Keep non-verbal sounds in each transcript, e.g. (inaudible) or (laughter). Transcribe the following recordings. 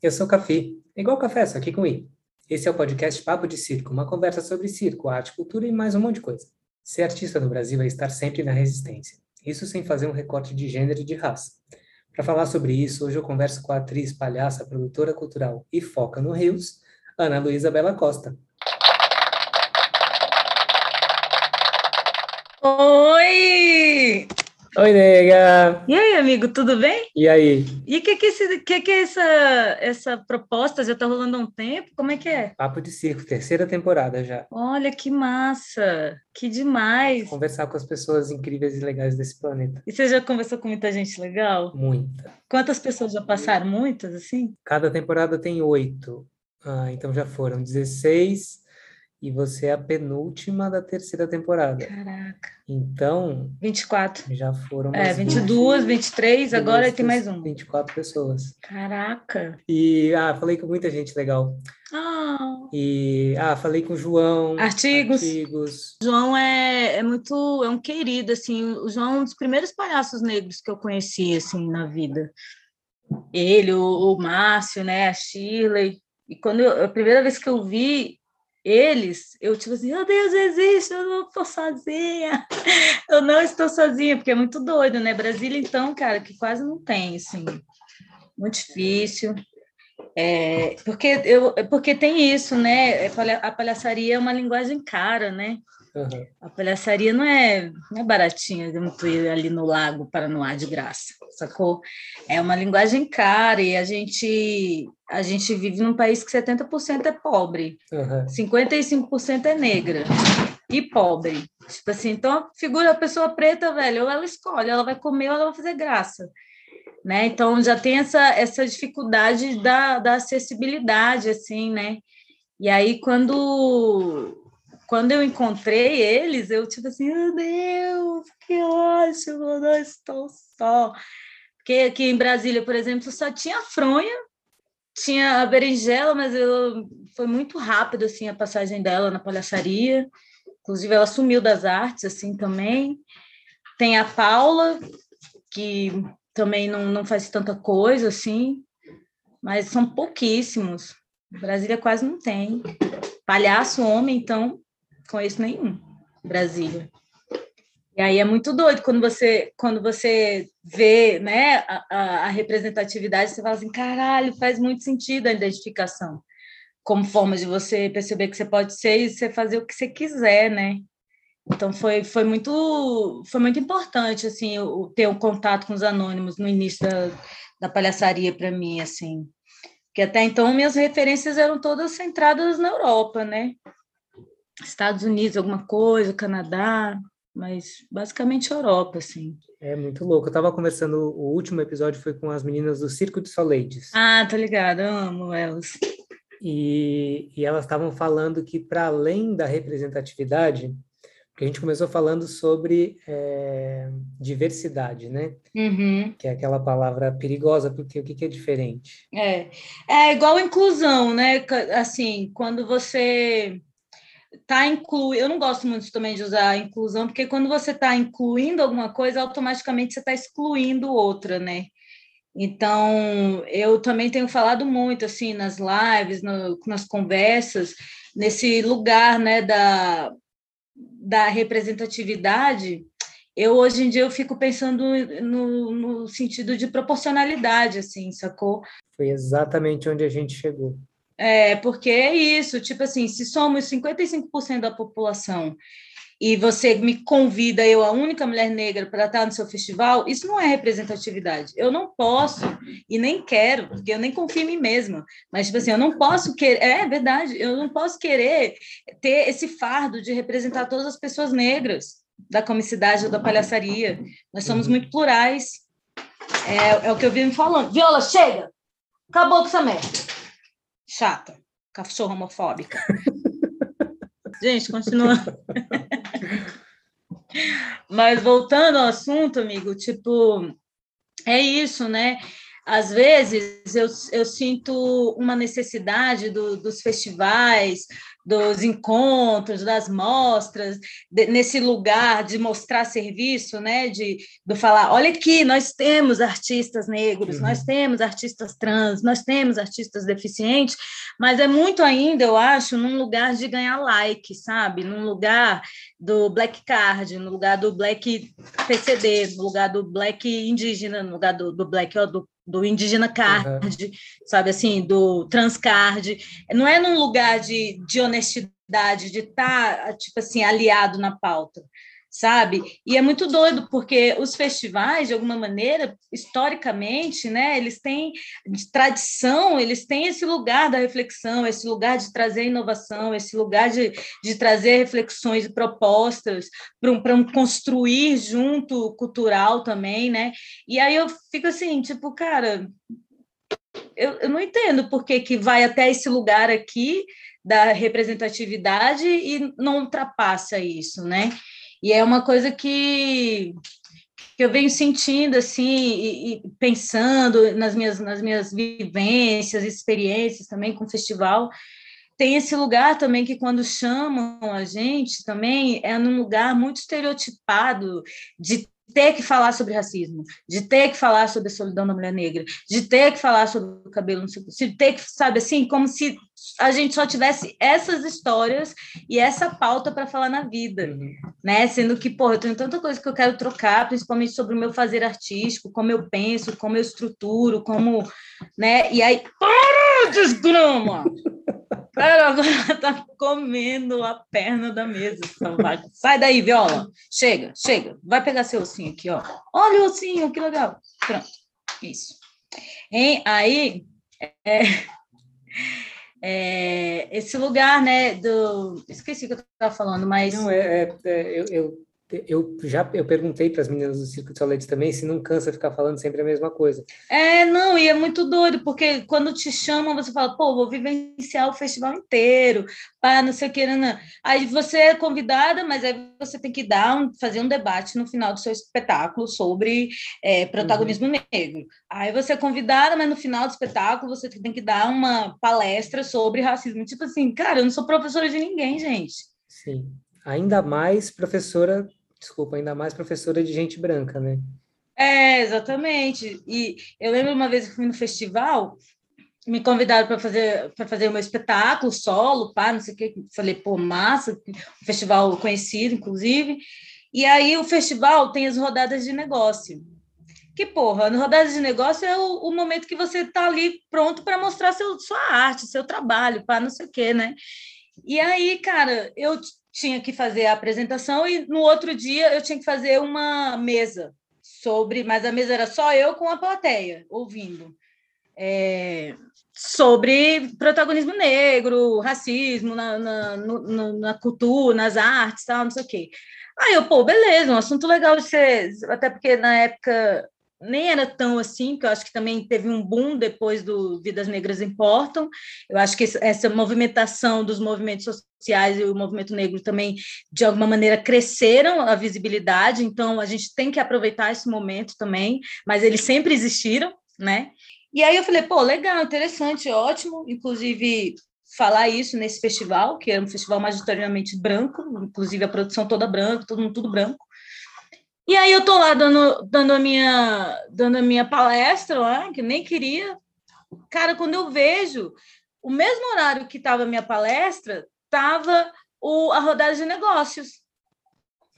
eu sou Cafi, igual café, só aqui com I. Esse é o podcast Papo de Circo, uma conversa sobre circo, arte, cultura e mais um monte de coisa. Ser artista no Brasil é estar sempre na resistência, isso sem fazer um recorte de gênero e de raça. Para falar sobre isso, hoje eu converso com a atriz, palhaça, produtora cultural e foca no Rios, Ana Luísa Bela Costa. Oi! Oi, nega! E aí, amigo, tudo bem? E aí? E o que, que, esse, que, que é essa, essa proposta? Já tá rolando há um tempo? Como é que é? Papo de Circo, terceira temporada já. Olha que massa! Que demais! Conversar com as pessoas incríveis e legais desse planeta. E você já conversou com muita gente legal? Muita. Quantas pessoas já passaram? Muitas, assim? Cada temporada tem oito. Ah, então já foram 16 e você é a penúltima da terceira temporada. Caraca. Então, 24. já foram É, umas 22, 23, agora tem mais um. 24 pessoas. Caraca! E, ah, falei com muita gente legal. Ah, E, ah, falei com o João. Artigos. Artigos. João é, é muito, é um querido, assim, o João é um dos primeiros palhaços negros que eu conheci, assim, na vida. Ele, o, o Márcio, né, a Shirley, e quando eu, a primeira vez que eu vi eles, eu tipo assim, meu Deus, existe, eu não estou sozinha, (laughs) eu não estou sozinha, porque é muito doido, né, Brasília, então, cara, que quase não tem, assim, muito difícil, é, porque, eu, é porque tem isso, né, é a palhaçaria é uma linguagem cara, né, Aham. a palhaçaria não é, não é baratinha, eu não estou ali no lago Paranoá de graça, sacou? É uma linguagem cara e a gente, a gente vive num país que 70% é pobre, Aham. 55% é negra e pobre. Tipo assim, então a figura, a pessoa preta, velho, ou ela escolhe, ela vai comer ou ela vai fazer graça. Né? Então já tem essa, essa dificuldade da, da acessibilidade, assim, né? E aí, quando quando eu encontrei eles, eu tipo assim, meu Deus, que ótimo, não estou só. Porque aqui em Brasília, por exemplo, só tinha a fronha, tinha a berinjela, mas eu, foi muito rápido assim a passagem dela na palhaçaria. Inclusive, ela sumiu das artes assim também. Tem a Paula, que também não, não faz tanta coisa assim, mas são pouquíssimos. Brasília quase não tem. Palhaço homem, então, conheço nenhum. Brasília. E aí é muito doido quando você quando você vê né, a, a- representatividade, você fala assim, caralho, faz muito sentido a identificação como forma de você perceber que você pode ser e você fazer o que você quiser, né? Então foi, foi muito foi muito importante assim o, ter um contato com os anônimos no início da, da palhaçaria para mim assim, que até então minhas referências eram todas centradas na Europa, né? Estados Unidos, alguma coisa, Canadá, mas basicamente Europa, assim. É muito louco. Eu tava conversando, o último episódio foi com as meninas do Circo de Soleides. Ah, tá ligado, amo elas. E, e elas estavam falando que, para além da representatividade, porque a gente começou falando sobre eh, diversidade, né? Uhum. Que é aquela palavra perigosa, porque o que, que é diferente? É, é igual inclusão, né? Assim, quando você tá incluindo, eu não gosto muito também de usar inclusão, porque quando você está incluindo alguma coisa, automaticamente você está excluindo outra, né? Então, eu também tenho falado muito, assim, nas lives, no- nas conversas, nesse lugar, né, da, da representatividade, eu hoje em dia eu fico pensando no, no sentido de proporcionalidade, assim, sacou? Foi exatamente onde a gente chegou. É, porque é isso, tipo assim, se somos 55% da população e você me convida, eu, a única mulher negra, para estar no seu festival, isso não é representatividade. Eu não posso e nem quero, porque eu nem confio em mim mesma. Mas, tipo assim, eu não posso querer. É verdade, eu não posso querer ter esse fardo de representar todas as pessoas negras da comicidade ou da palhaçaria. Nós somos Uhum. muito plurais. É, é o que eu vivo me falando. Viola, chega! Acabou com essa merda. Chata. Cachorra homofóbica. (laughs) Gente, continua. (laughs) Mas voltando ao assunto, amigo, tipo, é isso, né? Às vezes eu, eu sinto uma necessidade do, dos festivais, dos encontros, das mostras, de, nesse lugar de mostrar serviço, né? De, de falar, olha aqui, nós temos artistas negros, uhum. nós temos artistas trans, nós temos artistas deficientes, mas é muito ainda, eu acho, num lugar de ganhar like, sabe? Num lugar do black card, no lugar do black PCD, no lugar do black indígena, no lugar do, do black do do indígena card, uhum. sabe assim, do transcard. Não é num lugar de, de honestidade, de estar, tá, tipo assim, aliado na pauta sabe? E é muito doido, porque os festivais, de alguma maneira, historicamente, né, eles têm de tradição, eles têm esse lugar da reflexão, esse lugar de trazer inovação, esse lugar de, de trazer reflexões e propostas para um, um construir junto cultural também, né? E aí eu fico assim, tipo, cara, eu, eu não entendo por que, que vai até esse lugar aqui da representatividade e não ultrapassa isso, né? E é uma coisa que, que eu venho sentindo assim e, e, pensando nas minhas nas minhas vivências, experiências também com o festival. Tem esse lugar também que quando chamam a gente também é num lugar muito estereotipado de ter que falar sobre racismo, de ter que falar sobre a solidão da mulher negra, de ter que falar sobre o cabelo de ter que, sabe assim, como se a gente só tivesse essas histórias e essa pauta para falar na vida, uhum. né? Sendo que, porra, eu tenho tanta coisa que eu quero trocar, principalmente sobre o meu fazer artístico, como eu penso, como eu estruturo, como, né? E aí, para, desgrama! Cara, agora tá comendo a perna da mesa. Sai daí, viola. Chega, chega. Vai pegar seu ossinho aqui, ó. Olha o ossinho, que legal. Pronto. Isso. Hein? Aí, é, é, esse lugar, né, do... Esqueci o que eu estava falando, mas... Não, é, é, é eu, eu eu já eu perguntei para as meninas do Circo de Soletes também se não cansa ficar falando sempre a mesma coisa. É, não, e é muito doido, porque quando te chamam, você fala, pô, vou vivenciar o festival inteiro, para não sei o que, não, não. Aí você é convidada, mas aí você tem que dar um, fazer um debate no final do seu espetáculo sobre é, protagonismo uhum. negro. Aí você é convidada, mas no final do espetáculo você tem que dar uma palestra sobre racismo. Tipo assim, cara, eu não sou professora de ninguém, gente. Sim. Ainda mais professora desculpa, ainda mais professora de gente branca, né? É, exatamente. E eu lembro uma vez que fui no festival, me convidaram para fazer para fazer um espetáculo solo, pá, não sei o que, falei, pô, massa, um festival conhecido, inclusive. E aí o festival tem as rodadas de negócio. Que porra, no rodadas de negócio é o, o momento que você está ali pronto para mostrar seu, sua arte, seu trabalho, pá, não sei o que, né? E aí, cara, eu tinha que fazer a apresentação e no outro dia eu tinha que fazer uma mesa sobre, mas a mesa era só eu com a plateia ouvindo. É, sobre protagonismo negro, racismo na, na, no, na cultura, nas artes, tal, não sei o quê. Aí eu, pô, beleza, um assunto legal de ser, até porque na época nem era tão assim, que eu acho que também teve um boom depois do Vidas Negras Importam. Eu acho que essa movimentação dos movimentos sociais e o movimento negro também, de alguma maneira, cresceram a visibilidade, então a gente tem que aproveitar esse momento também, mas eles sempre existiram, né? E aí eu falei, pô, legal, interessante, ótimo, inclusive falar isso nesse festival, que é um festival majoritariamente branco, inclusive a produção toda branca, todo mundo tudo branco. E aí eu tô lá dando, dando, a, minha, dando a minha palestra lá, que nem queria. Cara, quando eu vejo o mesmo horário que estava a minha palestra, estava a rodada de negócios.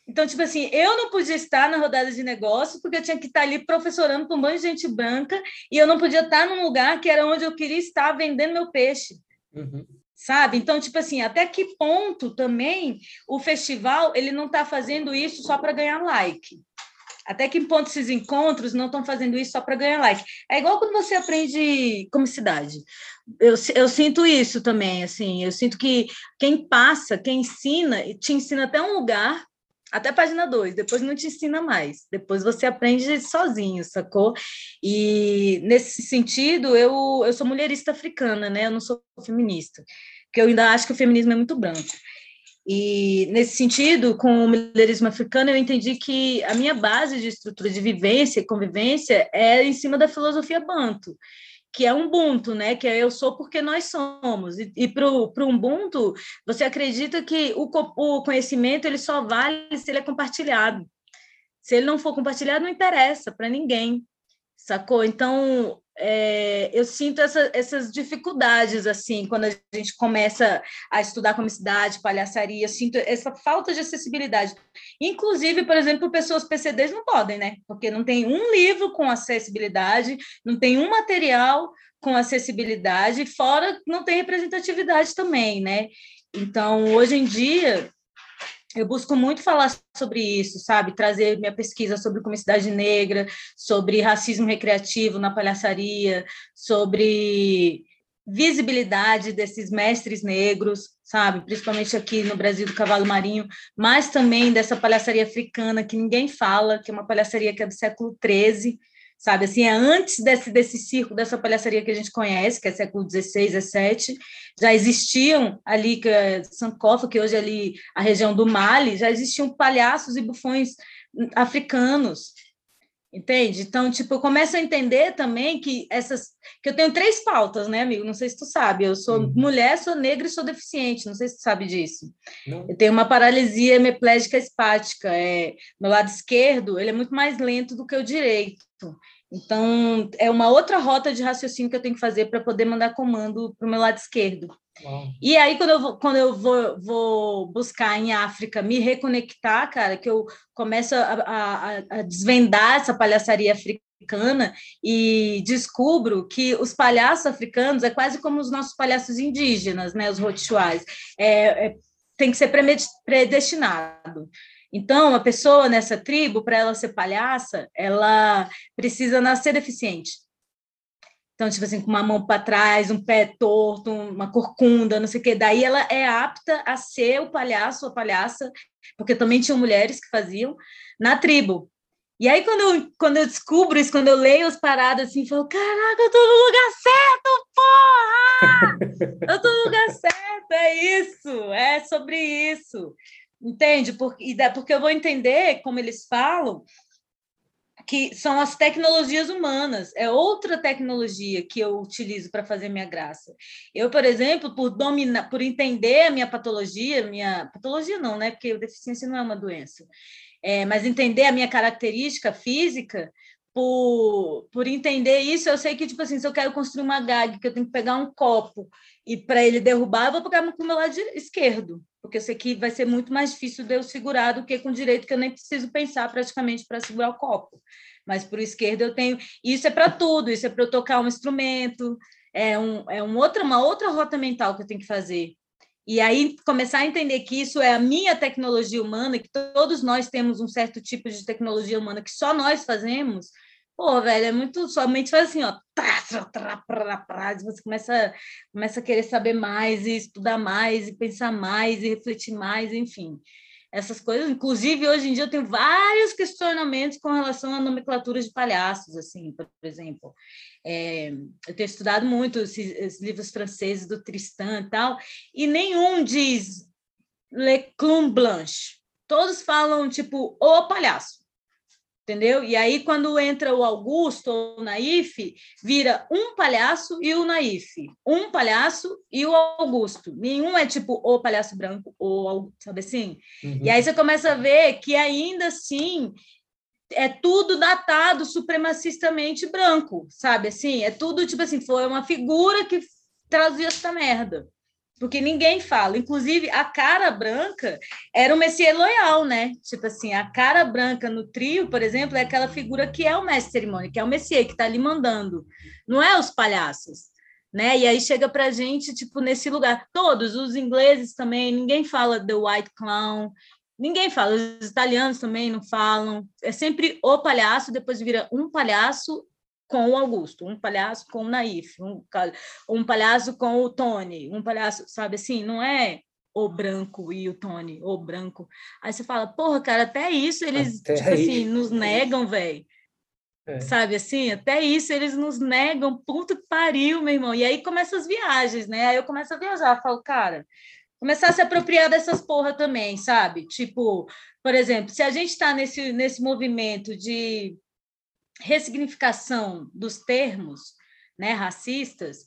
Então, tipo assim, eu não podia estar na rodada de negócios porque eu tinha que estar ali professorando com um monte de gente branca e eu não podia estar num lugar que era onde eu queria estar vendendo meu peixe. Uhum sabe? Então, tipo assim, até que ponto também o festival ele não está fazendo isso só para ganhar like? Até que ponto esses encontros não estão fazendo isso só para ganhar like? É igual quando você aprende comicidade. Eu, eu sinto isso também, assim. Eu sinto que quem passa, quem ensina, te ensina até um lugar, até página 2, depois não te ensina mais. Depois você aprende sozinho, sacou? E nesse sentido, eu, eu sou mulherista africana, né? Eu não sou feminista porque eu ainda acho que o feminismo é muito branco. E, nesse sentido, com o militarismo africano, eu entendi que a minha base de estrutura de vivência e convivência é em cima da filosofia banto, que é Ubuntu, né? que é eu sou porque nós somos. E, e para o Ubuntu, você acredita que o, o conhecimento ele só vale se ele é compartilhado. Se ele não for compartilhado, não interessa para ninguém, sacou? Então, é, eu sinto essa, essas dificuldades, assim, quando a gente começa a estudar comicidade, palhaçaria, sinto essa falta de acessibilidade. Inclusive, por exemplo, pessoas PCDs não podem, né? Porque não tem um livro com acessibilidade, não tem um material com acessibilidade, fora não tem representatividade também, né? Então, hoje em dia, eu busco muito falar sobre isso, sabe? Trazer minha pesquisa sobre comunidade negra, sobre racismo recreativo na palhaçaria, sobre visibilidade desses mestres negros, sabe? Principalmente aqui no Brasil do Cavalo Marinho, mas também dessa palhaçaria africana que ninguém fala, que é uma palhaçaria que é do século XIII, sabe? Assim, é antes desse, desse circo, dessa palhaçaria que a gente conhece, que é século XVI, XVII, já existiam ali, que é Sankofa, que hoje é ali a região do Mali, já existiam palhaços e bufões africanos, entende? Então, tipo, eu começo a entender também que essas, que eu tenho três pautas, né, amigo? Não sei se tu sabe, eu sou uhum. mulher, sou negra e sou deficiente, não sei se tu sabe disso. Não. Eu tenho uma paralisia hemiplégica espática, é, meu lado esquerdo, ele é muito mais lento do que o direito. Então, é uma outra rota de raciocínio que eu tenho que fazer para poder mandar comando para o meu lado esquerdo. Uau. E aí, quando eu, vou, quando eu vou, vou, buscar em África me reconectar, cara, que eu começo a, a, a desvendar essa palhaçaria africana e descubro que os palhaços africanos é quase como os nossos palhaços indígenas, né, os rotichuais. É, é, tem que ser predestinado. Então, a pessoa nessa tribo, para ela ser palhaça, ela precisa nascer deficiente. Então, tipo assim, com uma mão para trás, um pé torto, uma corcunda, não sei o quê. Daí ela é apta a ser o palhaço, a palhaça, porque também tinham mulheres que faziam, na tribo. E aí, quando eu, quando eu descubro isso, quando eu leio as paradas assim, eu falo, caraca, eu tô no lugar certo, porra! Eu tô no lugar certo, é isso, é sobre isso. Entende? Porque, porque eu vou entender como eles falam que são as tecnologias humanas, é outra tecnologia que eu utilizo para fazer minha graça. Eu, por exemplo, por dominar, por entender a minha patologia, minha patologia não, né? Porque deficiência não é uma doença, é, mas entender a minha característica física, por, por entender isso, eu sei que, tipo assim, se eu quero construir uma gag, que eu tenho que pegar um copo e para ele derrubar, eu vou pegar com o meu lado esquerdo, porque eu sei que vai ser muito mais difícil de eu segurar do que com o direito, que eu nem preciso pensar praticamente para segurar o copo. Mas por esquerdo eu tenho. Isso é para tudo, isso é para eu tocar um instrumento, é, um, é um outra, uma outra rota mental que eu tenho que fazer. E aí começar a entender que isso é a minha tecnologia humana, que todos nós temos um certo tipo de tecnologia humana que só nós fazemos, Pô, velho, é muito. Sua mente faz assim, ó. Você começa, começa a querer saber mais, e estudar mais, e pensar mais, e refletir mais, enfim. Essas coisas. Inclusive, hoje em dia, eu tenho vários questionamentos com relação à nomenclatura de palhaços, assim, por exemplo. É, eu tenho estudado muito esses, esses, livros franceses do Tristan e tal, e nenhum diz Le Clown Blanche. Todos falam, tipo, o palhaço entendeu? E aí, quando entra o Augusto ou o Naif, vira um palhaço e o Naif, um palhaço e o Augusto. Nenhum é tipo o palhaço branco, ou sabe assim? Uhum. E aí você começa a ver que ainda assim é tudo datado supremacistamente branco, sabe assim? É tudo tipo assim, foi uma figura que trazia essa merda porque ninguém fala. Inclusive, a cara branca era o Messias loyal, né? Tipo assim, a cara branca no trio, por exemplo, é aquela figura que é o mestre cerimônia, que é o Messias que está ali mandando, não é os palhaços. Né? E aí chega para gente, tipo, nesse lugar. Todos, os ingleses também, ninguém fala The White Clown, ninguém fala, os italianos também não falam. É sempre o palhaço, depois vira um palhaço com o Augusto, um palhaço com o Naif, um, um palhaço com o Tony, um palhaço, sabe assim, não é o branco e o Tony, o branco. Aí você fala, porra, cara, até isso eles, até tipo assim, nos negam, velho. É. Sabe assim, até isso eles nos negam, puta que pariu, meu irmão. E aí começam as viagens, né? Aí eu começo a viajar, falo, cara, começar a se apropriar dessas porra também, sabe? Tipo, por exemplo, se a gente está nesse, nesse movimento de ressignificação dos termos né, racistas,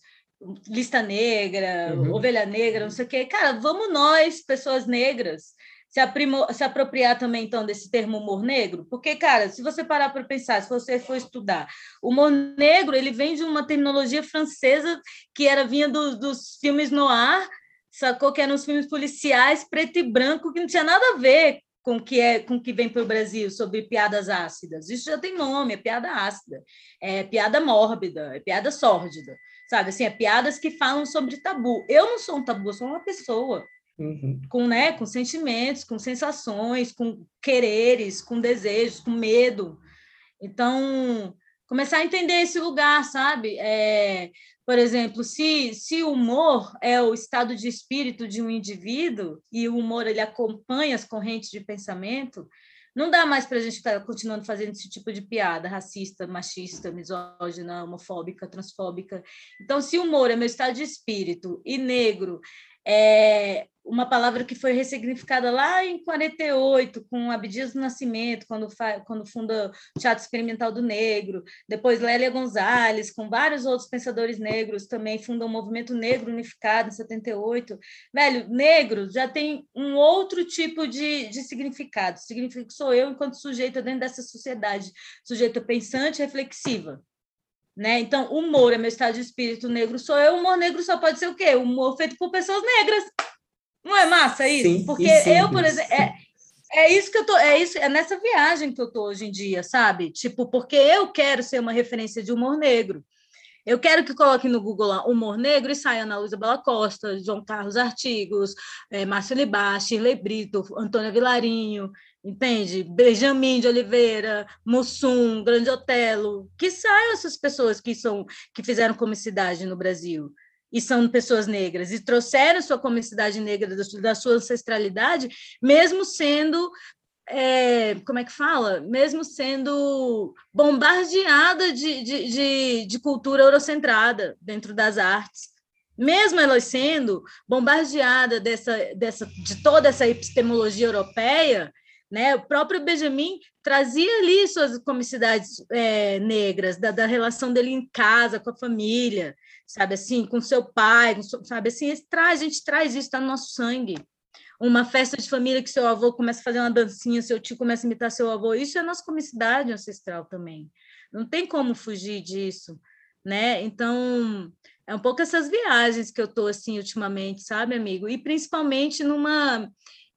lista negra, uhum. ovelha negra, não sei o quê, cara, vamos nós, pessoas negras, se, aprimo, se apropriar também, então, desse termo humor negro? Porque, cara, se você parar para pensar, se você for estudar, o humor negro, ele vem de uma terminologia francesa que era vinha do, dos filmes noir, sacou? Que eram os filmes policiais, preto e branco, que não tinha nada a ver com que é com que vem para o Brasil sobre piadas ácidas. Isso já tem nome, é piada ácida, é piada mórbida, é piada sórdida, sabe? Assim, é piadas que falam sobre tabu. Eu não sou um tabu, eu sou uma pessoa. Uhum. Com, né, com sentimentos, com sensações, com quereres, com desejos, com medo. Então, começar a entender esse lugar, sabe? É, por exemplo, se, se o humor é o estado de espírito de um indivíduo e o humor ele acompanha as correntes de pensamento, não dá mais para a gente ficar continuando fazendo esse tipo de piada racista, machista, misógina, homofóbica, transfóbica. Então, se o humor é meu estado de espírito e negro é uma palavra que foi ressignificada lá em 48, com Abdias do Nascimento, quando, quando funda o Teatro Experimental do Negro, depois Lélia Gonzalez, com vários outros pensadores negros, também fundam o Movimento Negro Unificado, em 78. Velho, negro já tem um outro tipo de, de significado, significa que sou eu enquanto sujeito dentro dessa sociedade, sujeito pensante reflexiva. Né? Então, humor é meu estado de espírito, negro sou eu. Humor negro só pode ser o quê? Humor feito por pessoas negras. Não é massa isso? Sim, Porque eu, por exemplo, é, é isso que eu tô, é isso, é nessa viagem que eu tô hoje em dia, sabe? Tipo, porque eu quero ser uma referência de humor negro. Eu quero que coloque no Google lá humor negro e saia Ana Luísa Bela Costa, João Carlos Artigos, é, Márcio Libá, Shirley Brito, Antônia Vilarinho, entende? Benjamin de Oliveira, Mussum, Grande Otelo, que saiam essas pessoas que são que fizeram comicidade no Brasil e são pessoas negras e trouxeram sua comicidade negra da, sua ancestralidade, mesmo sendo é, como é que fala? Mesmo sendo bombardeada de, de, de, de cultura eurocentrada dentro das artes mesmo elas sendo bombardeadas dessa, dessa, de toda essa epistemologia europeia, né? O próprio Benjamin trazia ali suas comicidades é, negras, da, da, relação dele em casa, com a família, sabe assim, com seu pai, sabe assim, traz, a gente traz isso, está no nosso sangue. Uma festa de família que seu avô começa a fazer uma dancinha, seu tio começa a imitar seu avô, isso é nossa comicidade ancestral também. Não tem como fugir disso, né? Então, é um pouco essas viagens que eu estou assim ultimamente, sabe, amigo? E principalmente numa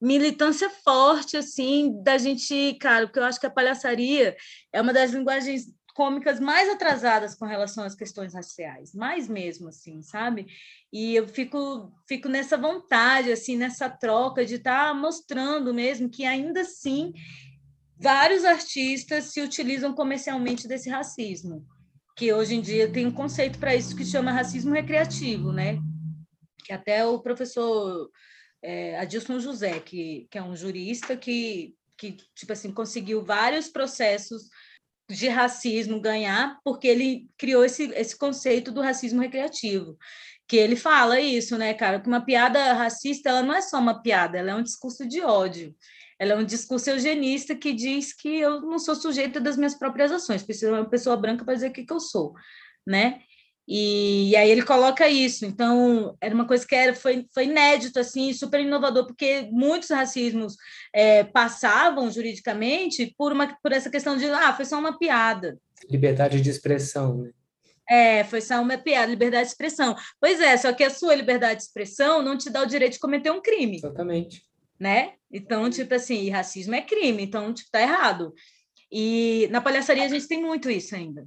militância forte, assim, da gente, cara, porque eu acho que a palhaçaria é uma das linguagens cômicas mais atrasadas com relação às questões raciais, mais mesmo, assim, sabe? E eu fico, fico nessa vontade, assim, nessa troca de estar tá mostrando mesmo que ainda assim vários artistas se utilizam comercialmente desse racismo, que hoje em dia tem um conceito para isso que chama racismo recreativo, né? Que até o professor é, Adilson José, que, que é um jurista que, que, tipo assim, conseguiu vários processos de racismo ganhar, porque ele criou esse, esse conceito do racismo recreativo, que ele fala isso, né, cara, que uma piada racista, ela não é só uma piada, ela é um discurso de ódio, ela é um discurso eugenista que diz que eu não sou sujeita das minhas próprias ações, preciso de uma pessoa branca para dizer o que, que eu sou, né, e, e, aí ele coloca isso. Então, era uma coisa que era, foi, foi inédito, assim, super inovador, porque muitos racismos é, passavam juridicamente por, uma, por essa questão de, ah, foi só uma piada. Liberdade de expressão, né? É, foi só uma piada, liberdade de expressão. Pois é, só que a sua liberdade de expressão não te dá o direito de cometer um crime. Exatamente. Né? Então, tipo assim, racismo é crime, então, tipo, tá errado. E na palhaçaria a gente tem muito isso ainda.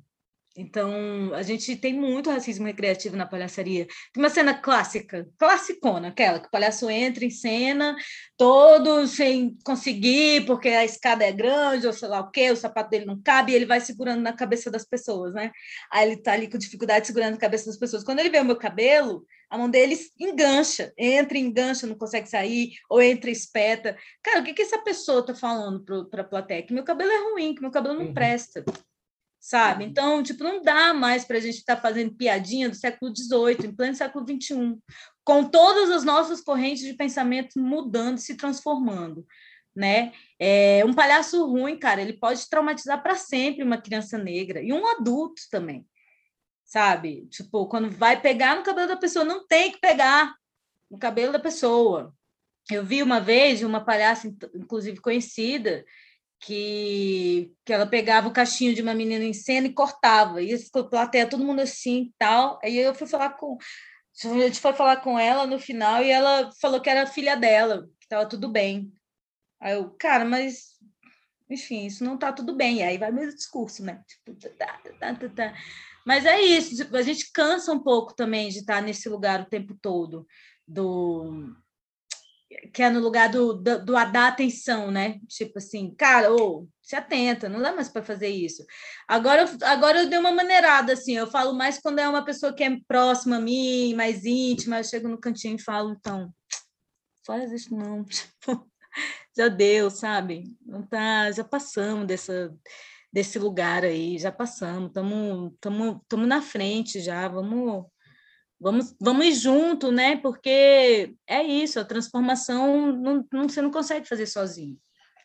Então, a gente tem muito racismo recreativo na palhaçaria. Tem uma cena clássica, classicona, aquela que o palhaço entra em cena, todo sem conseguir, porque a escada é grande, ou sei lá o quê, o sapato dele não cabe, e ele vai segurando na cabeça das pessoas, né? Aí ele tá ali com dificuldade segurando a cabeça das pessoas. Quando ele vê o meu cabelo, a mão dele engancha, entra, engancha, não consegue sair, ou entra, espeta. Cara, o que, que essa pessoa tá falando para a plateia? Que meu cabelo é ruim, que meu cabelo não uhum. presta sabe? Então, tipo, não dá mais para a gente estar tá fazendo piadinha do século XVIII, em pleno século XXI, com todas as nossas correntes de pensamento mudando, se transformando, né? É, um palhaço ruim, cara, ele pode traumatizar para sempre uma criança negra e um adulto também, sabe? Tipo, quando vai pegar no cabelo da pessoa, não tem que pegar no cabelo da pessoa. Eu vi uma vez uma palhaça, inclusive conhecida, que, que ela pegava o cachinho de uma menina em cena e cortava, e ficou plateia, todo mundo assim tal. Aí eu fui falar com. A gente foi falar com ela no final e ela falou que era filha dela, que estava tudo bem. Aí eu, cara, mas enfim, isso não está tudo bem. E aí vai meu discurso, né? Tipo, tá, tá, tá, tá, Mas é isso, tipo, a gente cansa um pouco também de estar nesse lugar o tempo todo, do que é no lugar do, do, do dar atenção, né? Tipo assim, cara, ô, se atenta, não dá mais para fazer isso. Agora, agora eu dei uma maneirada, assim, eu falo mais quando é uma pessoa que é próxima a mim, mais íntima, eu chego no cantinho e falo, então, faz isso não, (laughs) tipo, já deu, sabe? Não tá, já passamos dessa, desse lugar aí, já passamos, estamos na frente já, vamos Vamos, vamos junto, né? Porque é isso, a transformação não, não, você não consegue fazer sozinho,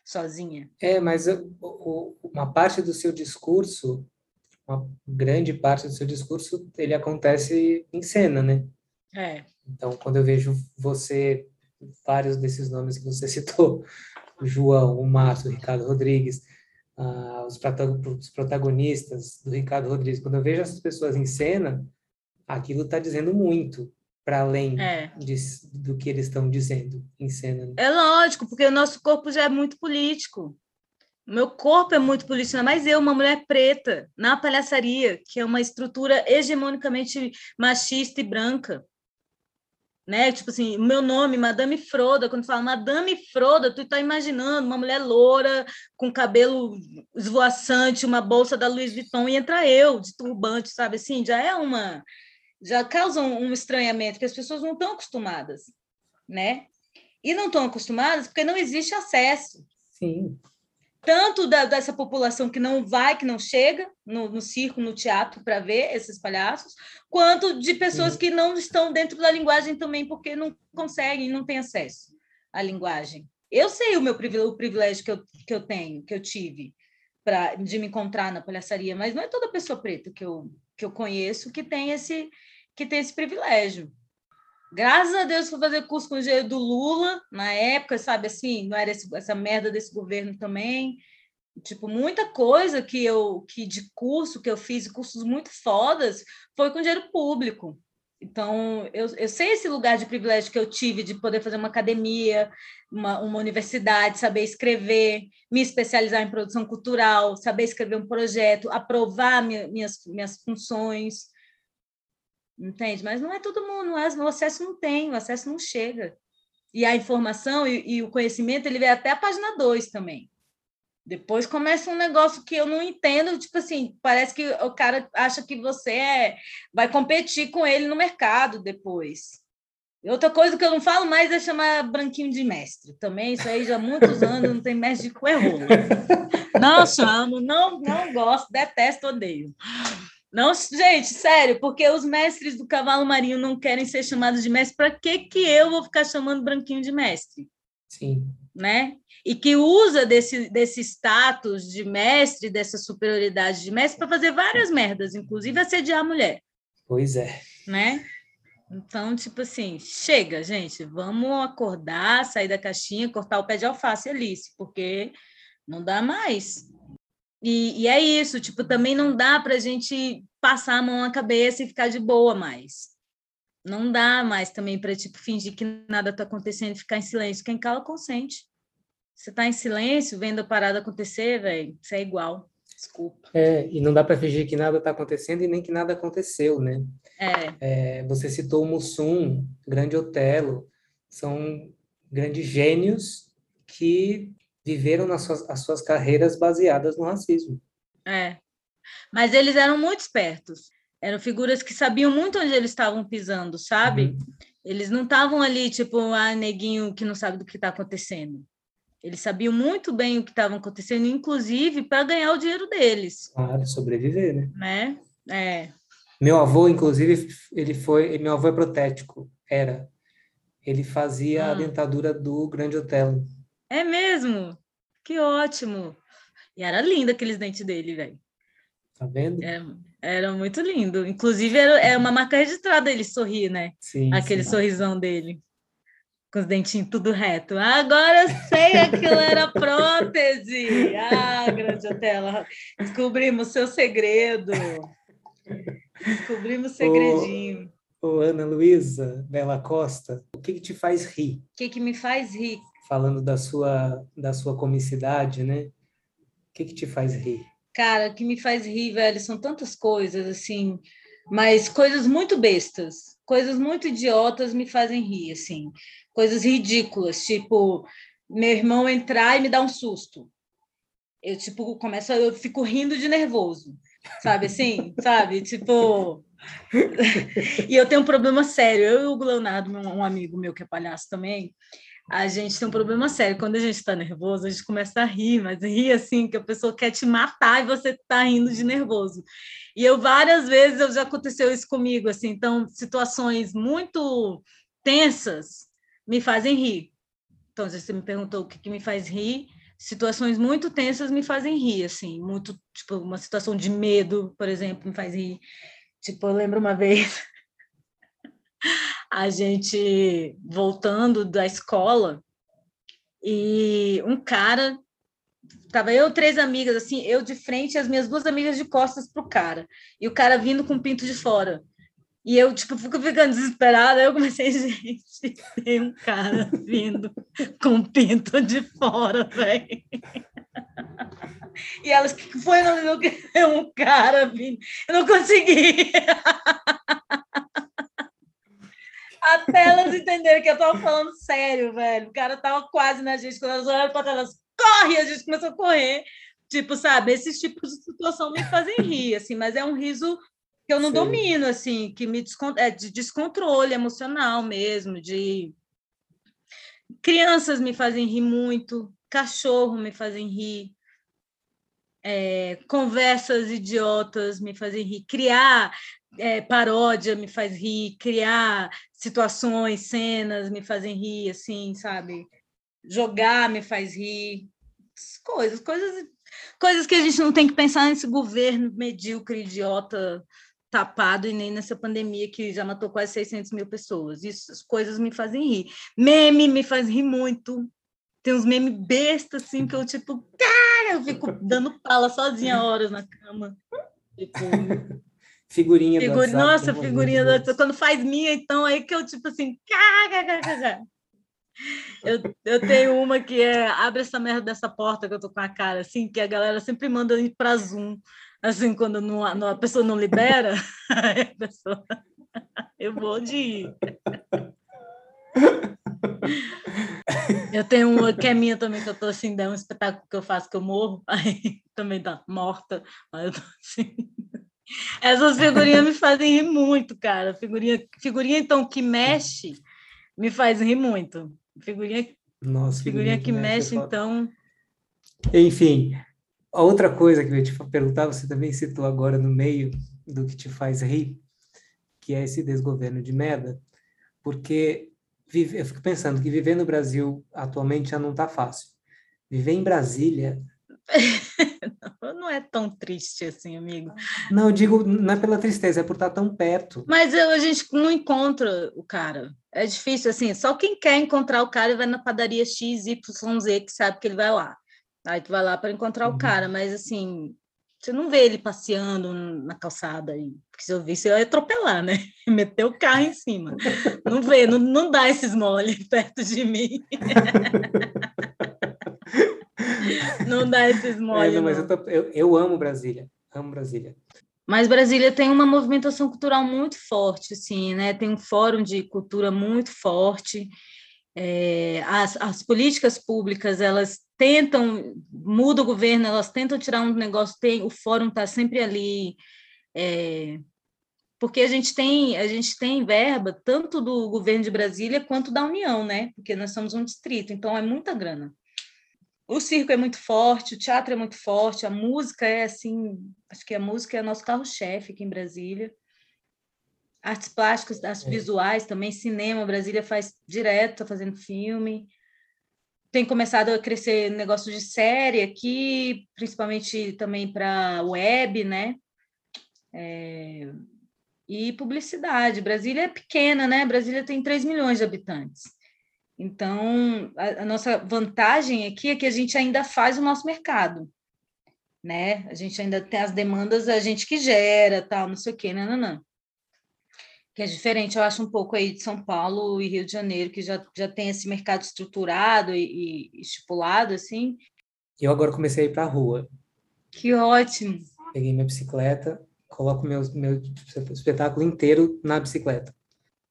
sozinha. É, mas uma parte do seu discurso, uma grande parte do seu discurso, ele acontece em cena, né? É. Então, quando eu vejo você, vários desses nomes que você (laughs) citou, o João, o Márcio, o Ricardo Rodrigues, uh, os protagonistas do Ricardo Rodrigues, quando eu vejo essas pessoas em cena, aquilo está dizendo muito para além é. de, do que eles estão dizendo em cena. Né? É lógico, porque o nosso corpo já é muito político. O meu corpo é muito político, mas eu, uma mulher preta, na palhaçaria, que é uma estrutura hegemonicamente machista e branca. Né? Tipo assim, meu nome, Madame Froda, quando fala Madame Froda, tu tá imaginando uma mulher loura, com cabelo esvoaçante, uma bolsa da Louis Vuitton, e entra eu, de turbante, sabe assim, já é uma já causam um estranhamento que as pessoas não estão acostumadas, né? E não estão acostumadas porque não existe acesso. Sim. Tanto da, dessa população que não vai, que não chega no, no circo, no teatro para ver esses palhaços, quanto de pessoas Sim. que não estão dentro da linguagem também porque não conseguem, não têm acesso à linguagem. Eu sei o meu privilégio, o privilégio que eu, que eu tenho, que eu tive para de me encontrar na palhaçaria, mas não é toda pessoa preta que eu, que eu conheço que tem esse que tem esse privilégio. Graças a Deus fui fazer curso com o engenheiro do Lula na época, sabe assim, não era esse, essa merda desse governo também. Tipo, muita coisa que eu que de curso que eu fiz, cursos muito fodas, foi com dinheiro público. Então, eu, eu sei esse lugar de privilégio que eu tive de poder fazer uma academia, uma, uma universidade, saber escrever, me especializar em produção cultural, saber escrever um projeto, aprovar minha, minhas, minhas funções entende? Mas não é todo mundo, não é, o acesso não tem, o acesso não chega. E a informação e, e o conhecimento, ele vem até a página 2 também. Depois começa um negócio que eu não entendo, tipo assim, parece que o cara acha que você é, vai competir com ele no mercado depois. Outra coisa que eu não falo mais é chamar branquinho de mestre. Também, isso aí já há muitos anos não tem mestre de coerro. Não chamo, não, não gosto, detesto, odeio. Não, gente, sério, porque os mestres do cavalo marinho não querem ser chamados de mestre, para que que eu vou ficar chamando branquinho de mestre? Sim. Né? E que usa desse, desse status de mestre, dessa superioridade de mestre, para fazer várias merdas, inclusive assediar a mulher. Pois é. Né? Então, tipo assim, chega, gente, vamos acordar, sair da caixinha, cortar o pé de alface, Alice, porque não dá mais. E, e é isso, tipo, também não dá para a gente passar a mão na cabeça e ficar de boa mais. Não dá mais também para tipo fingir que nada está acontecendo e ficar em silêncio. Quem cala consente. Você está em silêncio, vendo a parada acontecer, velho, isso é igual. Desculpa. É, e não dá para fingir que nada está acontecendo e nem que nada aconteceu, né? É. é. Você citou o Mussum, Grande Otelo, são grandes gênios que viveram nas suas, as suas carreiras baseadas no racismo. É. Mas eles eram muito espertos. Eram figuras que sabiam muito onde eles estavam pisando, sabe? Uhum. Eles não estavam ali, tipo, ah, neguinho que não sabe do que está acontecendo. Eles sabiam muito bem o que estava acontecendo, inclusive para ganhar o dinheiro deles. Claro, sobreviver, né? Né? É. Meu avô, inclusive, ele foi. Meu avô é protético, era. Ele fazia ah. a dentadura do Grande Hotel. É mesmo? Que ótimo! E era lindo aqueles dentes dele, velho. Tá vendo? Era, era, muito lindo. Inclusive, era, é uma marca registrada ele sorrir, né? Sim. Aquele sim. sorrisão dele. Com os dentinhos tudo reto. Agora eu sei, aquilo era (laughs) prótese. Ah, grande Otela. Descobrimos seu segredo. Descobrimos o segredinho. Ô, Ana Luísa Bela Costa, o que, que te faz rir? O que, que me faz rir? Falando da sua, da sua comicidade, né? O que, que te faz rir? Cara, o que me faz rir, velho, são tantas coisas, assim, mas coisas muito bestas, coisas muito idiotas me fazem rir, assim, coisas ridículas, tipo, meu irmão entrar e me dar um susto. Eu, tipo, começo, eu fico rindo de nervoso, sabe assim? (laughs) sabe? Tipo. (laughs) e eu tenho um problema sério. Eu e o Leonardo, um amigo meu que é palhaço também, a gente tem um problema sério. Quando a gente está nervoso, a gente começa a rir, mas rir assim, que a pessoa quer te matar e você está rindo de nervoso. E eu várias vezes eu já aconteceu isso comigo, assim, então situações muito tensas me fazem rir. Então, você me perguntou o que, que me faz rir, situações muito tensas me fazem rir, assim, muito, tipo, uma situação de medo, por exemplo, me faz rir. Tipo, eu lembro uma (laughs) vez a gente voltando da escola e um cara tava eu três amigas assim eu de frente e as minhas duas amigas de costas pro cara. E o cara vindo com o pinto de fora. E eu tipo fico ficando desesperada eu comecei (laughs) gente tem um cara vindo com pinto de fora velho. E elas que foi não um cara vindo? Eu não consegui (laughs) até elas entenderem que eu tava falando sério, velho. O cara tava quase na gente, quando elas olharam para elas, corre! A gente começou a correr. Tipo, sabe, esses tipos de situação me fazem rir, assim, mas é um riso que eu não Sim. domino, assim, que me é de descontrole emocional mesmo, de crianças me fazem rir muito, cachorro me fazem rir, é, conversas idiotas me fazem rir, criar é, paródia me faz rir, criar situações, cenas me fazem rir, assim, sabe? Jogar me faz rir, coisas, coisas, coisas que a gente não tem que pensar nesse governo medíocre, idiota, tapado e nem nessa pandemia que já matou quase 600 mil pessoas. Isso, as coisas me fazem rir. Meme me faz rir muito. Tem uns memes bestas, assim, que eu, tipo, cara, eu fico dando pala sozinha horas na cama. Tipo, (laughs) Figurinha do WhatsApp. Nossa, figurinha do WhatsApp. Quando faz minha, então, aí que eu, tipo assim, eu, eu tenho uma que é abre essa merda dessa porta que eu tô com a cara, assim, que a galera sempre manda ir para Zoom, assim, quando não, não, a pessoa não libera, (laughs) a pessoa, eu vou de ir. Eu tenho uma que é minha também, que eu tô assim, é um espetáculo que eu faço que eu morro, aí também tá morta, aí eu tô assim. Essas figurinhas me fazem rir muito, cara. Figurinha, figurinha então que mexe me faz rir muito. Figurinha, Nossa, figurinha, figurinha que, que, mexe, mexe então. Enfim, a outra coisa que eu ia te perguntar, você também citou agora no meio do que te faz rir, que é esse desgoverno de merda, porque vive, eu fico pensando que viver no Brasil atualmente já não está fácil. Viver em Brasília (laughs) não é tão triste assim, amigo. Não, eu digo, não é pela tristeza, é por estar tão perto. Mas a gente não encontra o cara. É difícil, assim, só quem quer encontrar o cara vai na padaria X, Y, Z, que sabe que ele vai lá. Aí tu vai lá para encontrar uhum. o cara, mas assim, você não vê ele passeando na calçada aí. Porque se eu visse, eu ia atropelar, né? (laughs) Meter o carro em cima. Não vê, não, não dá esses mole (laughs) perto de mim. (laughs) (laughs) não dá esses mole. É, mas eu, tô, eu, eu amo Brasília, amo Brasília. Mas Brasília tem uma movimentação cultural muito forte, assim, né? Tem um fórum de cultura muito forte. É, as, as políticas públicas elas tentam muda o governo, elas tentam tirar um negócio. Tem o fórum está sempre ali, é, porque a gente tem a gente tem verba tanto do governo de Brasília quanto da União, né? Porque nós somos um distrito, então é muita grana. O circo é muito forte, o teatro é muito forte, a música é assim, acho que a música é nosso carro-chefe aqui em Brasília. Artes plásticas, artes é. visuais também, cinema, Brasília faz direto, tá fazendo filme. Tem começado a crescer negócio de série aqui, principalmente também para web, né? É... E publicidade. Brasília é pequena, né? Brasília tem 3 milhões de habitantes. Então, a, a, nossa vantagem aqui é que a gente ainda faz o nosso mercado, né? A gente ainda tem as demandas, a gente que gera, tal, não sei o quê, não, não, não. Que é diferente, eu acho, um pouco aí de São Paulo e Rio de Janeiro, que já, já tem esse mercado estruturado e, e estipulado, assim. Eu agora comecei a ir para a rua. Que ótimo! Peguei minha bicicleta, coloco meu, meu espetáculo inteiro na bicicleta.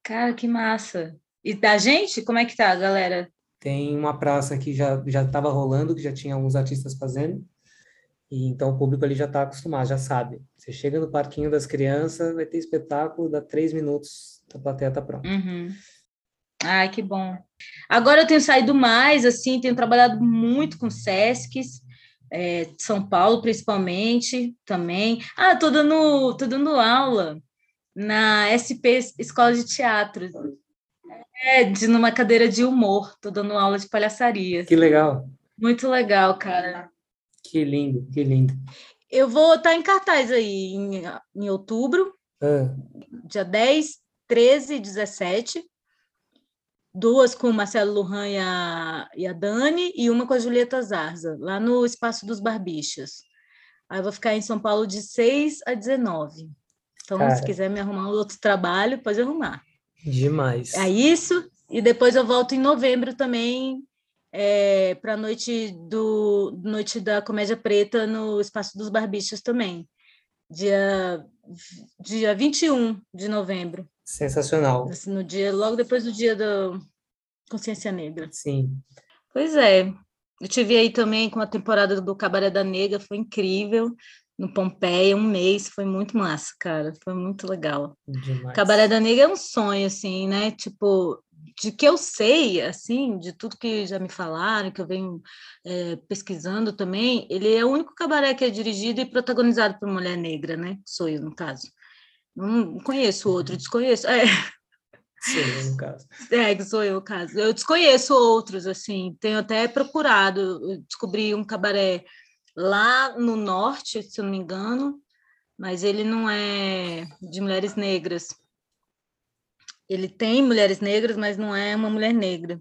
Cara, que massa! E da gente, como é que tá, galera? Tem uma praça que já já estava rolando, que já tinha alguns artistas fazendo. E então o público ali já está acostumado, já sabe. Você chega no parquinho das crianças, vai ter espetáculo, dá três minutos, a plateia tá pronta. Uhum. Ai, que bom. Agora eu tenho saído mais, assim, tenho trabalhado muito com Sescs, é, São Paulo principalmente também. Ah, tô dando, tô dando aula na SP Escola de Teatro. É, de numa cadeira de humor, tô dando aula de palhaçaria. Que legal. Muito legal, cara. Que lindo, que lindo. Eu vou estar tá em cartaz aí em, em outubro, ah. dia 10, 13 e 17. Duas com o Marcelo Lujan e a, e a Dani, e uma com a Julieta Zarza, lá no Espaço dos Barbichas. Aí eu vou ficar em São Paulo de 6 a 19. Então, Cara. se quiser me arrumar um outro trabalho, pode arrumar. Demais. É isso. E depois eu volto em novembro também é, para a noite do noite da comédia preta no espaço dos barbichos também. Dia dia 21 de novembro. Sensacional. Assim, no dia logo depois do dia da consciência negra. Sim. Pois é. Eu tive aí também com a temporada do Cabaré da Negra, foi incrível no Pompeia, um mês, foi muito massa, cara, foi muito legal. Demais. Cabaré da Negra é um sonho, assim, né? Tipo, de que eu sei, assim, de tudo que já me falaram, que eu venho é, pesquisando também, ele é o único cabaré que é dirigido e protagonizado por mulher negra, né? Sou eu, no caso. Não conheço outro, uhum. desconheço. É. Sou eu, no caso. É, sou eu, no caso. Eu desconheço outros, assim, tenho até procurado, descobri um cabaré lá no norte, se eu não me engano, mas ele não é de mulheres negras. Ele tem mulheres negras, mas não é uma mulher negra.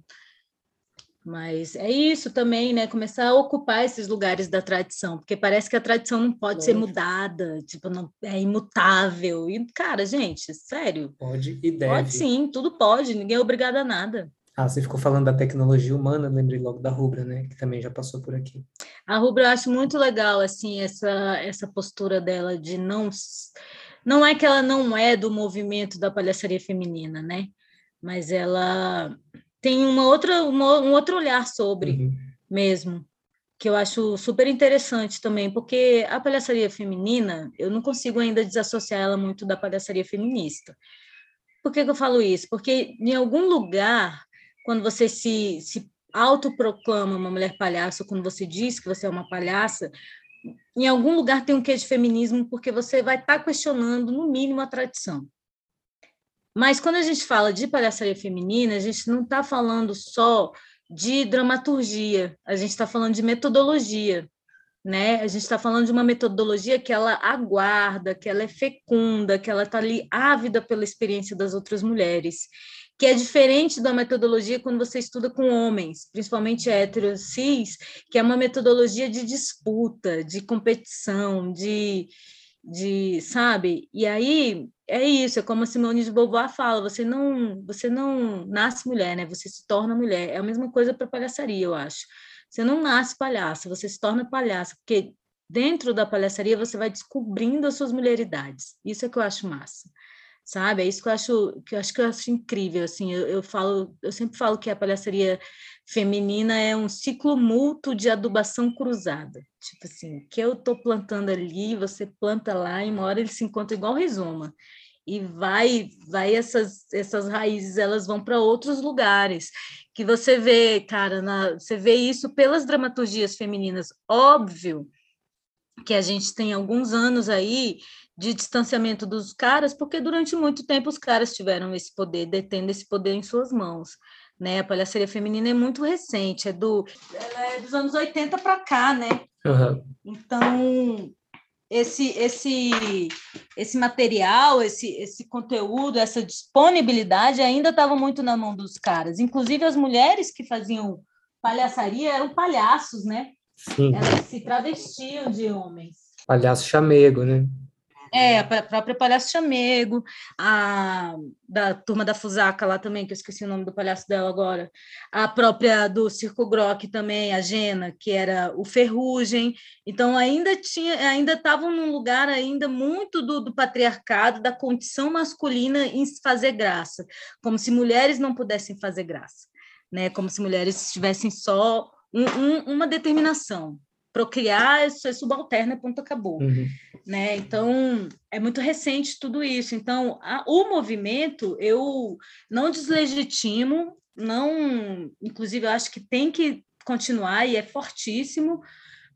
Mas é isso também, né? Começar a ocupar esses lugares da tradição, porque parece que a tradição não pode ser mudada, tipo, não é imutável. E, cara, gente, sério. Pode e deve. Pode sim, tudo pode, ninguém é obrigado a nada. Ah, você ficou falando da tecnologia humana, lembrei logo da Rubra, né? Que também já passou por aqui. A Rubra eu acho muito legal, assim, essa, essa postura dela de não... Não é que ela não é do movimento da palhaçaria feminina, né? Mas ela tem uma outra, uma, um outro olhar sobre uhum. mesmo, que eu acho super interessante também, porque a palhaçaria feminina, eu não consigo ainda desassociar ela muito da palhaçaria feminista. Por que, que eu falo isso? Porque em algum lugar quando você se, se autoproclama uma mulher palhaça, quando você diz que você é uma palhaça, em algum lugar tem um quê de feminismo, porque você vai estar tá questionando, no mínimo, a tradição. Mas quando a gente fala de palhaçaria feminina, a gente não está falando só de dramaturgia, a gente está falando de metodologia, né? A gente está falando de uma metodologia que ela aguarda, que ela é fecunda, que ela está ali ávida pela experiência das outras mulheres que é diferente da metodologia quando você estuda com homens, principalmente héteros, cis, que é uma metodologia de disputa, de competição, de, de sabe? E aí é isso, é como a Simone de Beauvoir fala, você não, você não nasce mulher, né? Você se torna mulher. É a mesma coisa para palhaçaria, eu acho. Você não nasce palhaça, você se torna palhaça, porque dentro da palhaçaria você vai descobrindo as suas mulheridades. Isso é que eu acho massa sabe? É isso que eu acho que eu acho que eu acho incrível, assim. Eu, eu falo, eu sempre falo que a palhaçaria feminina é um ciclo mútuo de adubação cruzada. Tipo assim, que eu tô plantando ali, você planta lá, e uma hora eles se encontram igual rizoma. e vai vai essas essas raízes elas vão para outros lugares que você vê cara na, você vê isso pelas dramaturgias femininas óbvio que a gente tem alguns anos aí de distanciamento dos caras porque durante muito tempo os caras tiveram esse poder detendo esse poder em suas mãos né a palhaçaria feminina é muito recente é do é dos anos 80 para cá né uhum. então esse esse esse material, esse esse conteúdo, essa disponibilidade ainda estava muito na mão dos caras. Inclusive as mulheres que faziam palhaçaria eram palhaços, né? Sim. Elas se travestiam de homens. Palhaço chamego, né? É, a própria Palhaço Chamego, a da turma da Fusaca lá também, que eu esqueci o nome do palhaço dela agora, a própria do Circo Grock também, a Gena, que era o Ferrugem. Então ainda tinha, ainda estavam num lugar ainda muito do, do patriarcado, da condição masculina em fazer graça, como se mulheres não pudessem fazer graça, né? Como se mulheres tivessem só um, um, uma determinação, procriar, isso é subalterno, ponto, acabou. Uhum. Né? Então, é muito recente tudo isso. Então, a, o movimento, eu não deslegitimo, não, inclusive, eu acho que tem que continuar e é fortíssimo,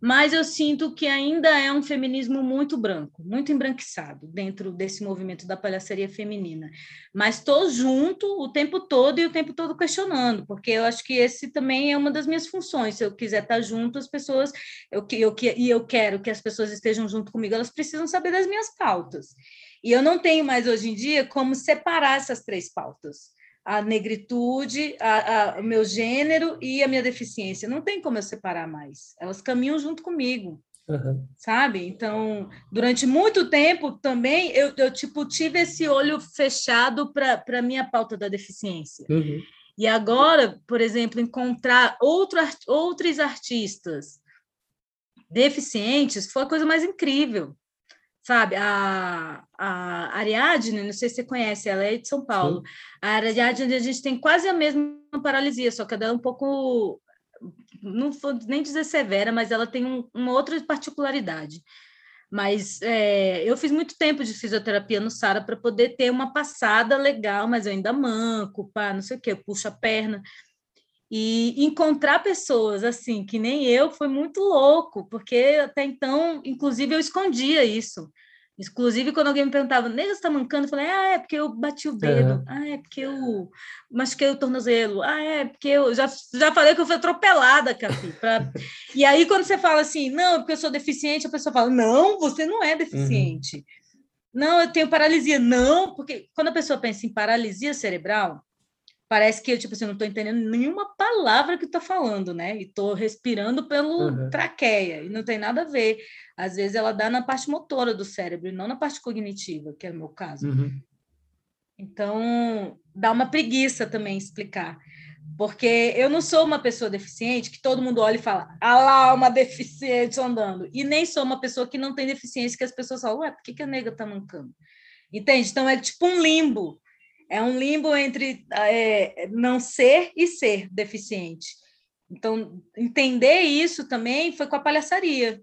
mas eu sinto que ainda é um feminismo muito branco, muito embranquiçado dentro desse movimento da palhaçaria feminina. Mas estou junto o tempo todo e o tempo todo questionando, porque eu acho que esse também é uma das minhas funções. Se eu quiser estar junto, as pessoas, eu, eu, e eu quero que as pessoas estejam junto comigo, elas precisam saber das minhas pautas. E eu não tenho mais hoje em dia como separar essas três pautas a negritude, a, a, o meu gênero e a minha deficiência. Não tem como eu separar mais. Elas caminham junto comigo. Uhum. Sabe? Então, durante muito tempo também eu, eu tipo tive esse olho fechado para a minha pauta da deficiência. Uhum. E agora, por exemplo, encontrar outro, outros artistas deficientes foi a coisa mais incrível sabe? A, a Ariadne, não sei se você conhece, ela é de São Paulo. Sim. A Ariadne, a gente tem quase a mesma paralisia, só que ela é um pouco, não vou nem dizer severa, mas ela tem um, uma outra particularidade. Mas é, eu fiz muito tempo de fisioterapia no Sara para poder ter uma passada legal, mas eu ainda manco, pá, não sei o quê, puxo a perna. E encontrar pessoas assim, que nem eu, foi muito louco, porque até então, inclusive, eu escondia isso. Inclusive, quando alguém me perguntava, nega, você tá mancando? Eu falei, ah, é porque eu bati o dedo. Uhum. Ah, é porque eu machuquei o tornozelo. Ah, é porque eu já, já falei que eu fui atropelada, Capi. Pra... e aí, quando você fala assim, não, é porque eu sou deficiente, a pessoa fala, não, você não é deficiente. Uhum. Não, eu tenho paralisia. Não, porque quando a pessoa pensa em paralisia cerebral, parece que eu, tipo assim, não estou entendendo nenhuma palavra que está falando, né? E estou respirando pelo uhum. traqueia, e não tem nada a ver. Às vezes ela dá na parte motora do cérebro, e não na parte cognitiva, que é o meu caso. Uhum. Então, dá uma preguiça também explicar. Porque eu não sou uma pessoa deficiente que todo mundo olha e fala, ah lá, uma deficiente andando. E nem sou uma pessoa que não tem deficiência, que as pessoas falam, ué, por que, que a nega tá mancando? Entende? Então é tipo um limbo é um limbo entre é, não ser e ser deficiente. Então, entender isso também foi com a palhaçaria,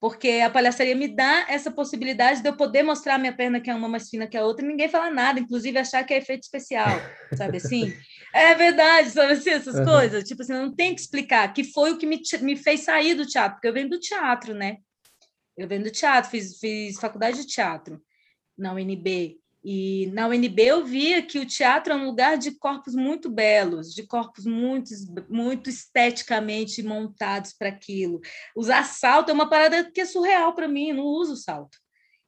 porque a palhaçaria me dá essa possibilidade de eu poder mostrar a minha perna que é uma mais fina que a outra e ninguém falar nada, inclusive achar que é efeito especial, sabe assim? É verdade, sabe assim, essas uhum. coisas. Tipo assim, não tem que explicar, que foi o que me, me fez sair do teatro, porque eu venho do teatro, né? Eu venho do teatro, fiz, fiz faculdade de teatro na UNB. E na UNB eu via que o teatro é um lugar de corpos muito belos, de corpos muito, muito esteticamente montados para aquilo. Usar salto é uma parada que é surreal para mim, eu não uso salto.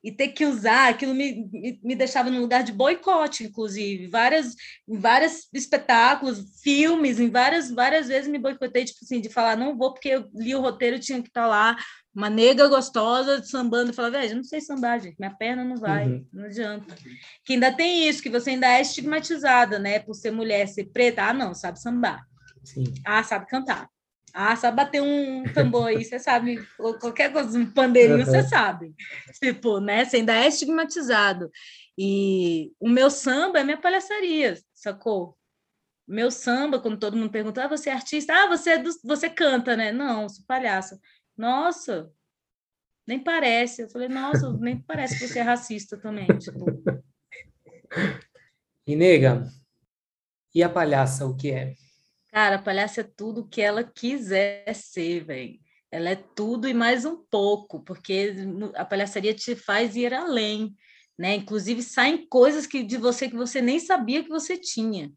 E ter que usar, aquilo me, me, me deixava num lugar de boicote, inclusive. Várias, em vários espetáculos, filmes, em várias, várias vezes me boicotei, tipo assim, de falar, não vou porque eu li o roteiro, tinha que estar tá lá, uma nega gostosa sambando, fala, velho, eu não sei sambar, gente, minha perna não vai, uhum. não adianta. Que ainda tem isso, que você ainda é estigmatizada, né, por ser mulher, ser preta, ah, não, sabe sambar. Sim. Ah, sabe cantar. Ah, sabe bater um tambor aí, você sabe, qualquer coisa, um pandeirinho, uhum. você sabe. Tipo, né, você ainda é estigmatizado. E o meu samba é minha palhaçaria, sacou? Meu samba, quando todo mundo pergunta, ah, você é artista? Ah, você, é do... você canta, né? Não, sou palhaça. Nossa, nem parece. Eu falei, nossa, nem parece que você é racista também. Tipo, E nega, e a palhaça, o que é? Cara, a palhaça é tudo que ela quiser ser, velho. Ela é tudo e mais um pouco, porque a palhaçaria te faz ir além, né? Inclusive saem coisas que de você que você nem sabia que você tinha.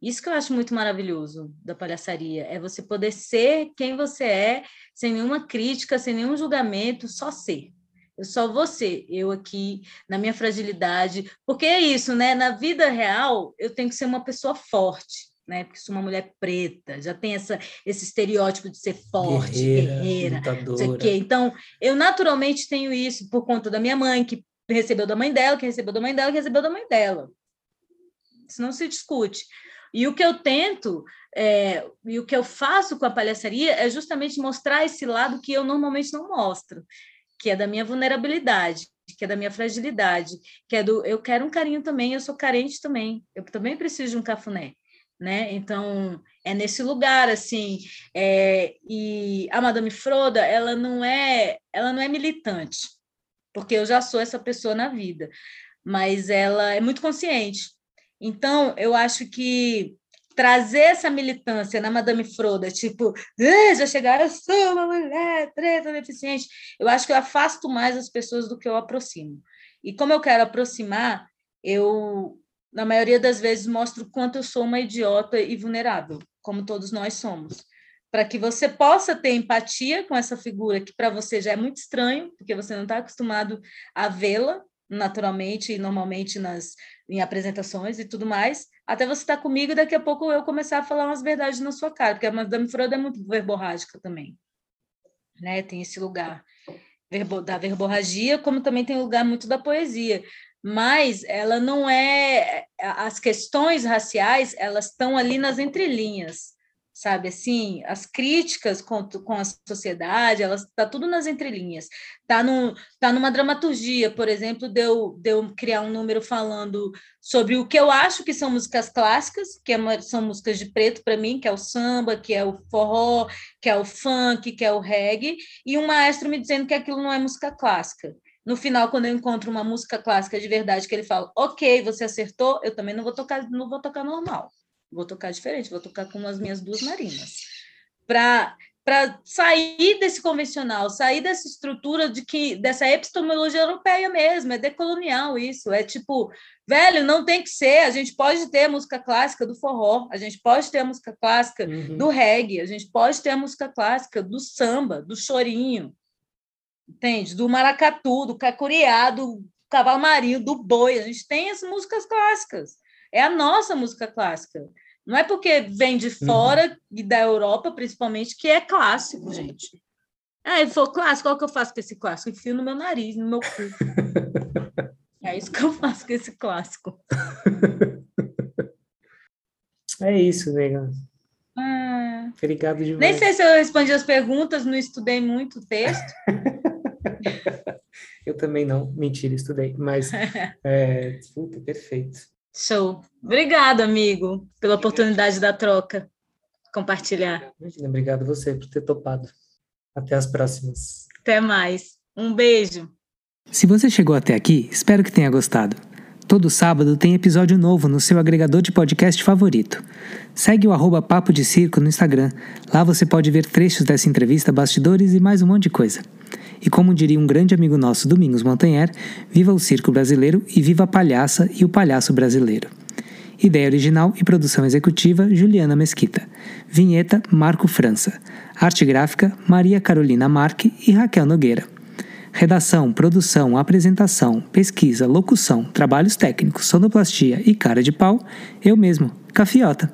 Isso que eu acho muito maravilhoso da palhaçaria, é você poder ser quem você é, sem nenhuma crítica, sem nenhum julgamento, só ser. Eu só ser, eu aqui, na minha fragilidade, porque é isso, né? Na vida real, eu tenho que ser uma pessoa forte né? Porque sou uma mulher preta, já tem essa, esse estereótipo de ser forte, guerreira, guerreira não sei o quê. Então, eu naturalmente tenho isso por conta da minha mãe, que recebeu da mãe dela, que recebeu da mãe dela, que recebeu da mãe dela. Isso não se discute. E o que eu tento, é, e o que eu faço com a palhaçaria é justamente mostrar esse lado que eu normalmente não mostro, que é da minha vulnerabilidade, que é da minha fragilidade, que é do eu quero um carinho também, eu sou carente também, eu também preciso de um cafuné né? Então é nesse lugar assim. É, e a Madame Froda, ela não é, ela não é militante, porque eu já sou essa pessoa na vida, mas ela é muito consciente. Então eu acho que trazer essa militância na Madame Froda, tipo, já chegaram, eu sou uma mulher preta, deficiente, eu acho que eu afasto mais as pessoas do que eu aproximo. E como eu quero aproximar, eu na maioria das vezes, mostro quanto eu sou uma idiota e vulnerável, como todos nós somos. Para que você possa ter empatia com essa figura que para você já é muito estranho, porque você não está acostumado a vê-la naturalmente e normalmente nas em apresentações e tudo mais, até você estar tá comigo e daqui a pouco eu começar a falar umas verdades na sua cara, porque a Madame Froda é muito verborrágica também. Né? Tem esse lugar da verborragia, como também tem lugar muito da poesia mas ela não é as questões raciais elas estão ali nas entrelinhas sabe? Assim as críticas com, com a sociedade elas tá tudo nas entrelinhas. Tá no tá numa dramaturgia por exemplo de eu, de eu criar um número falando sobre o que eu acho que são músicas clássicas que é são músicas de preto para mim que é o samba que é o forró que é o funk que é o reggae e um maestro me dizendo que aquilo não é música clássica no final, quando eu encontro uma música clássica de verdade, que ele fala, ok, você acertou, eu também não vou tocar, não vou tocar normal, vou tocar diferente, vou tocar com as minhas duas narinas. Para para sair desse convencional, sair dessa estrutura de que dessa epistemologia europeia mesmo, é decolonial isso, é tipo, velho, não tem que ser, a gente pode ter a música clássica do forró, a gente pode ter a música clássica uhum. do reggae, a gente pode ter a música clássica do samba, do chorinho, entende? Do maracatu, do cacuriá, do cavalo marinho, do boi. A gente tem as músicas clássicas. É a nossa música clássica. Não é porque vem de uhum. fora uhum. e da Europa, principalmente, que é clássico, gente. Ah, ele falou clássico, qual que eu faço com esse clássico? Enfio no meu nariz, no meu cu. (laughs) é isso que eu faço com esse clássico. (laughs) É isso, nega. Ah, Obrigado demais. Nem sei se eu respondi as perguntas, não estudei muito o texto. (laughs) (laughs) eu também não, mentira, estudei, mas (laughs) é, puta, perfeito. Show. Obrigado, amigo, pela oportunidade da troca, compartilhar. Imagina, obrigado você por ter topado. Até as próximas. Até mais. Um beijo. Se você chegou até aqui, espero que tenha gostado. Todo sábado tem episódio novo no seu agregador de podcast favorito. Segue o arroba Papo de Circo no Instagram. Lá você pode ver trechos dessa entrevista, bastidores e mais um monte de coisa. E como diria um grande amigo nosso, Domingos Montanher, viva o circo brasileiro e viva a palhaça e o palhaço brasileiro. Ideia original e produção executiva, Juliana Mesquita. Vinheta, Marco França. Arte gráfica, Maria Carolina Marque e Raquel Nogueira. Redação, produção, apresentação, pesquisa, locução, trabalhos técnicos, sonoplastia e cara de pau, eu mesmo, Cafiota.